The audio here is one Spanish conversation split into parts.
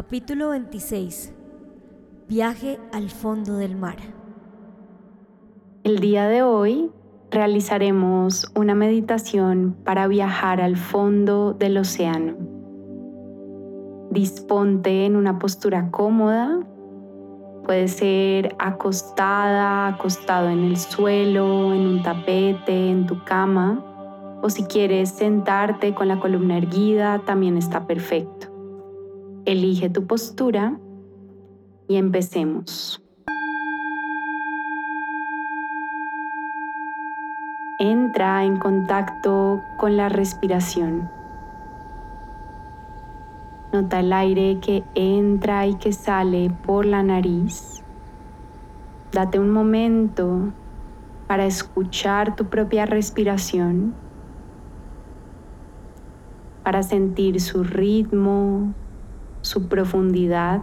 Capítulo 26. Viaje al fondo del mar. El día de hoy realizaremos una meditación para viajar al fondo del océano. Disponte en una postura cómoda. Puede ser acostada, acostado en el suelo, en un tapete, en tu cama. O si quieres sentarte con la columna erguida, también está perfecto. Elige tu postura y empecemos. Entra en contacto con la respiración. Nota el aire que entra y que sale por la nariz. Date un momento para escuchar tu propia respiración, para sentir su ritmo, su profundidad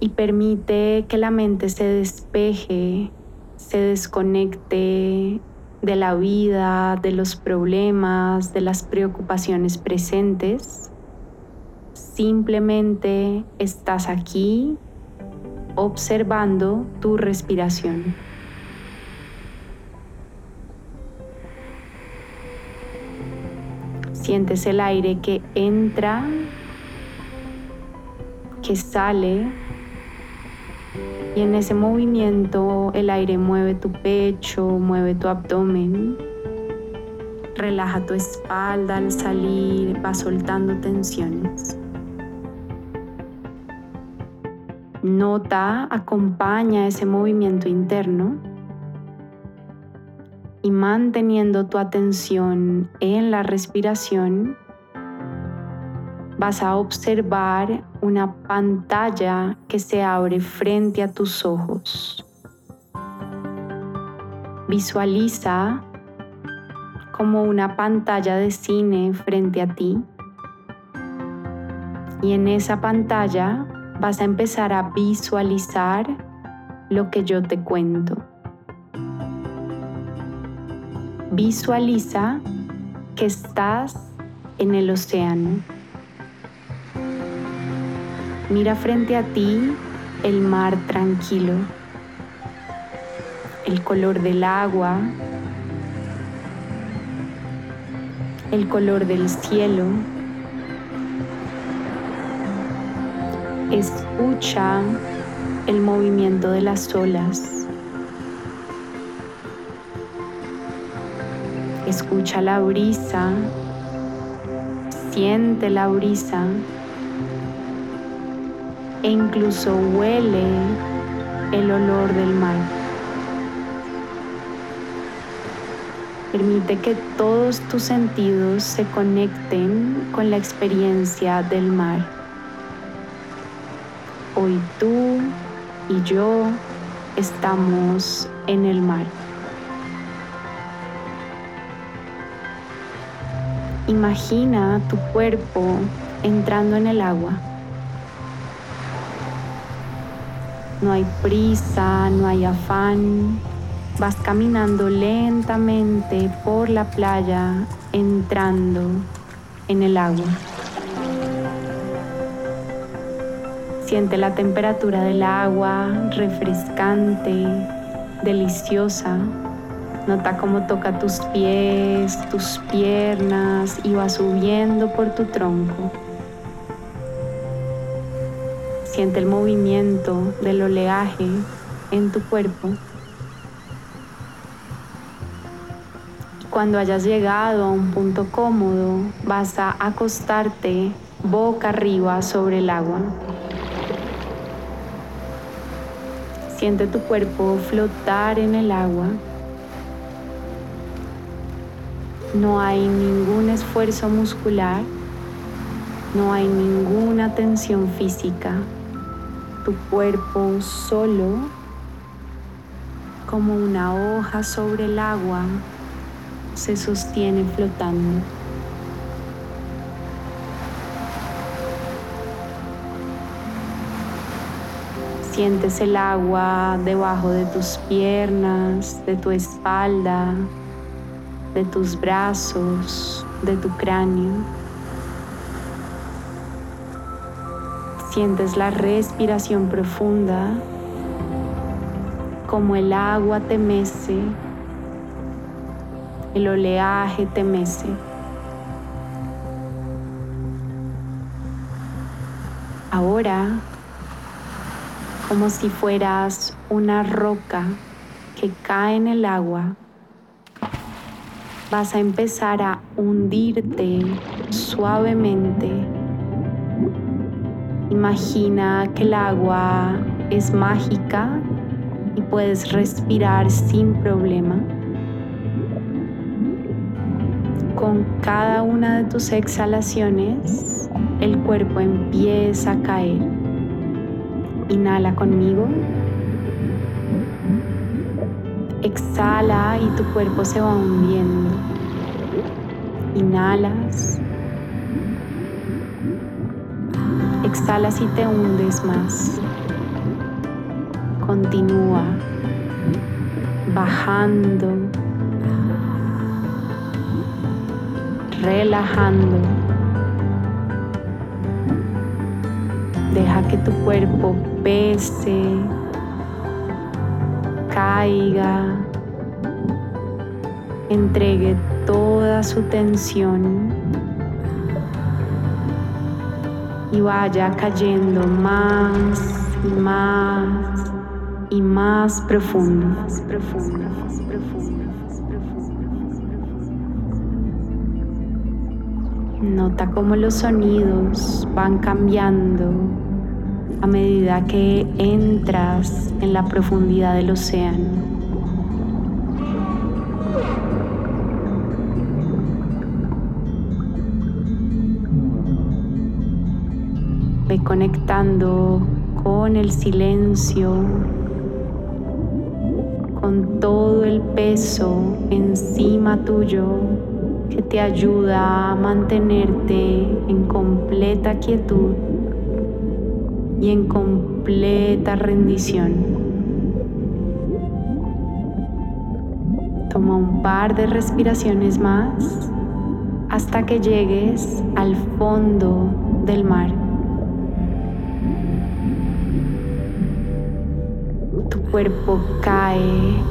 y permite que la mente se despeje, se desconecte de la vida, de los problemas, de las preocupaciones presentes. Simplemente estás aquí observando tu respiración. Sientes el aire que entra que sale y en ese movimiento el aire mueve tu pecho, mueve tu abdomen. Relaja tu espalda al salir, va soltando tensiones. Nota, acompaña ese movimiento interno y manteniendo tu atención en la respiración, vas a observar una pantalla que se abre frente a tus ojos. Visualiza como una pantalla de cine frente a ti y en esa pantalla vas a empezar a visualizar lo que yo te cuento. Visualiza que estás en el océano Mira frente a ti el mar tranquilo, el color del agua, el color del cielo. Escucha el movimiento de las olas. Escucha la brisa. Siente la brisa e incluso huele el olor del mar. Permite que todos tus sentidos se conecten con la experiencia del mar. Hoy tú y yo estamos en el mar. Imagina tu cuerpo entrando en el agua. No hay prisa, no hay afán. Vas caminando lentamente por la playa, entrando en el agua. Siente la temperatura del agua, refrescante, deliciosa. Nota cómo toca tus pies, tus piernas y va subiendo por tu tronco. Siente el movimiento del oleaje en tu cuerpo. Cuando hayas llegado a un punto cómodo, vas a acostarte boca arriba sobre el agua. Siente tu cuerpo flotar en el agua. No hay ningún esfuerzo muscular No hay ninguna tensión física. Tu cuerpo solo como una hoja sobre el agua se sostiene flotando. Sientes el agua debajo de tus piernas, de tu espalda, de tus brazos, de tu cráneo. Sientes la respiración profunda, como el agua te mece, el oleaje te mece. Ahora, como si fueras una roca que cae en el agua, vas a empezar a hundirte suavemente Imagina que el agua es mágica y puedes respirar sin problema. Con cada una de tus exhalaciones, el cuerpo empieza a caer. Inhala conmigo. Exhala y tu cuerpo se va hundiendo. Inhalas. Exhalas y te hundes más. Continúa bajando, relajando. Deja que tu cuerpo pese, caiga, entregue toda su tensión y vaya cayendo más y más y más profundo. Nota cómo los sonidos van cambiando a medida que entras en la profundidad del océano. Conectando con el silencio, con todo el peso encima tuyo que te ayuda a mantenerte en completa quietud y en completa rendición. Toma un par de respiraciones más hasta que llegues al fondo del mar. Cuerpo cae,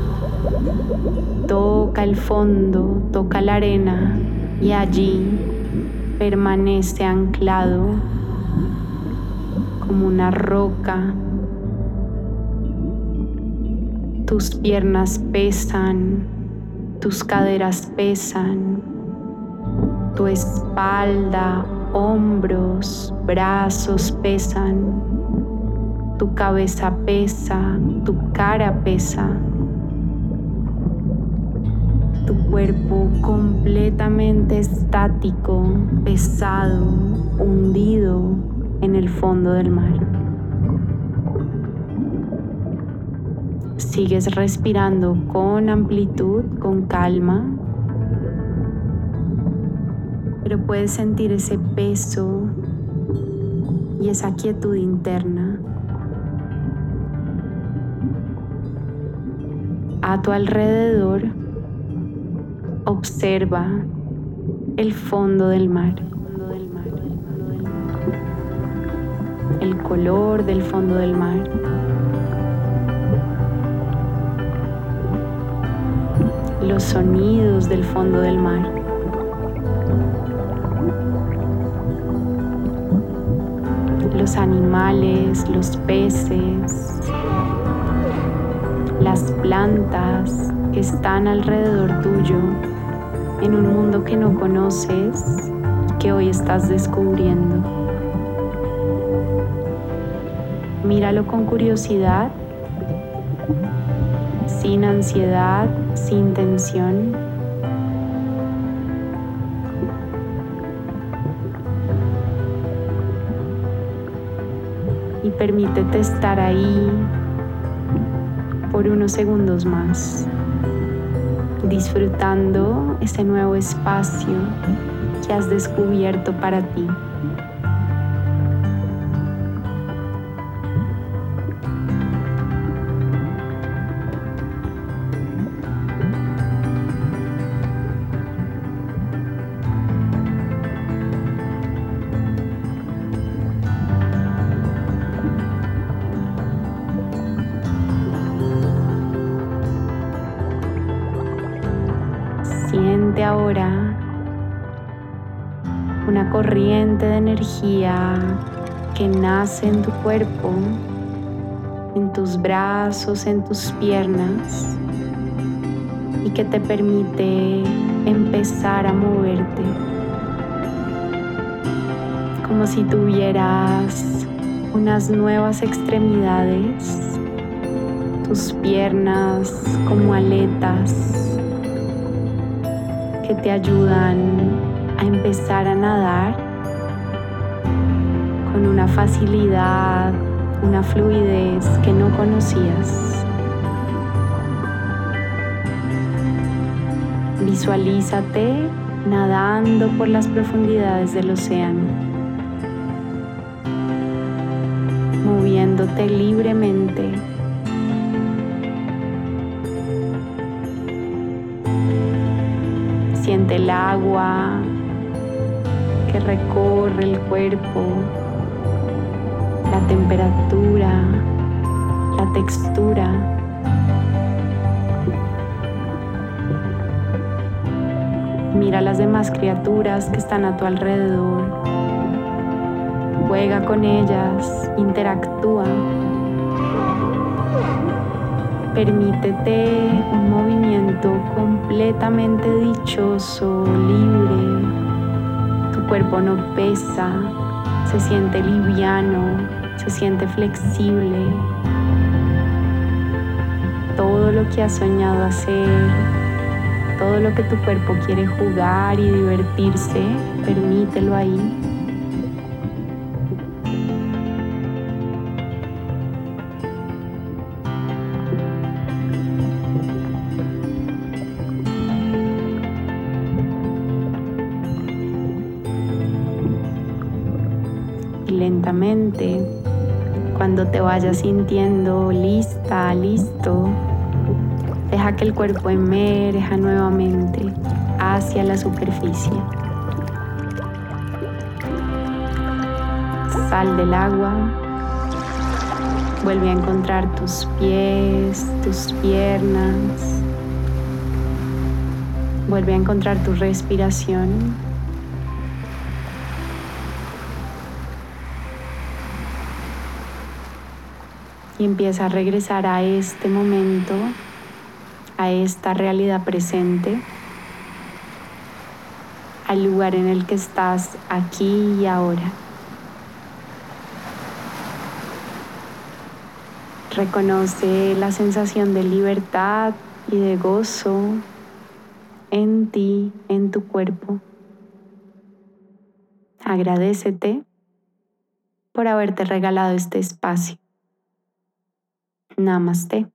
toca el fondo, toca la arena y allí permanece anclado como una roca. Tus piernas pesan, tus caderas pesan, tu espalda, hombros, brazos pesan tu cabeza pesa, tu cara pesa, tu cuerpo completamente estático, pesado, hundido en el fondo del mar. Sigues respirando con amplitud, con calma, pero puedes sentir ese peso y esa quietud interna. A tu alrededor, observa el fondo del mar, el color del fondo del mar. los sonidos del fondo del mar. Los animales, los peces, plantas que están alrededor tuyo en un mundo que no conoces, que hoy estás descubriendo. Míralo con curiosidad, sin ansiedad, sin tensión. y permítete estar ahí por unos segundos más, disfrutando ese nuevo espacio que has descubierto para ti. Una corriente de energía que nace en tu cuerpo, en tus brazos, en tus piernas y que te permite empezar a moverte. Como si tuvieras unas nuevas extremidades, tus piernas como aletas que te ayudan a empezar a nadar con una facilidad, una fluidez que no conocías. Visualízate nadando por las profundidades del océano, moviéndote libremente Siente el agua que recorre el cuerpo, la temperatura, la textura. Mira las demás criaturas que están a tu alrededor. Juega con ellas, interactúa. Permítete un movimiento completamente dichoso, libre. Tu cuerpo no pesa, se siente liviano, se siente flexible. Todo lo que has soñado hacer, todo lo que tu cuerpo quiere jugar y divertirse, permítelo ahí. Cuando te vayas sintiendo lista, listo, deja que el cuerpo emerja nuevamente hacia la superficie. Sal del agua, vuelve a encontrar tus pies, tus piernas, vuelve a encontrar tu respiración. Y empieza a regresar a este momento, a esta realidad presente, al lugar en el que estás aquí y ahora. Reconoce la sensación de libertad y de gozo en ti, en tu cuerpo. Agradecete por haberte regalado este espacio. Namaste.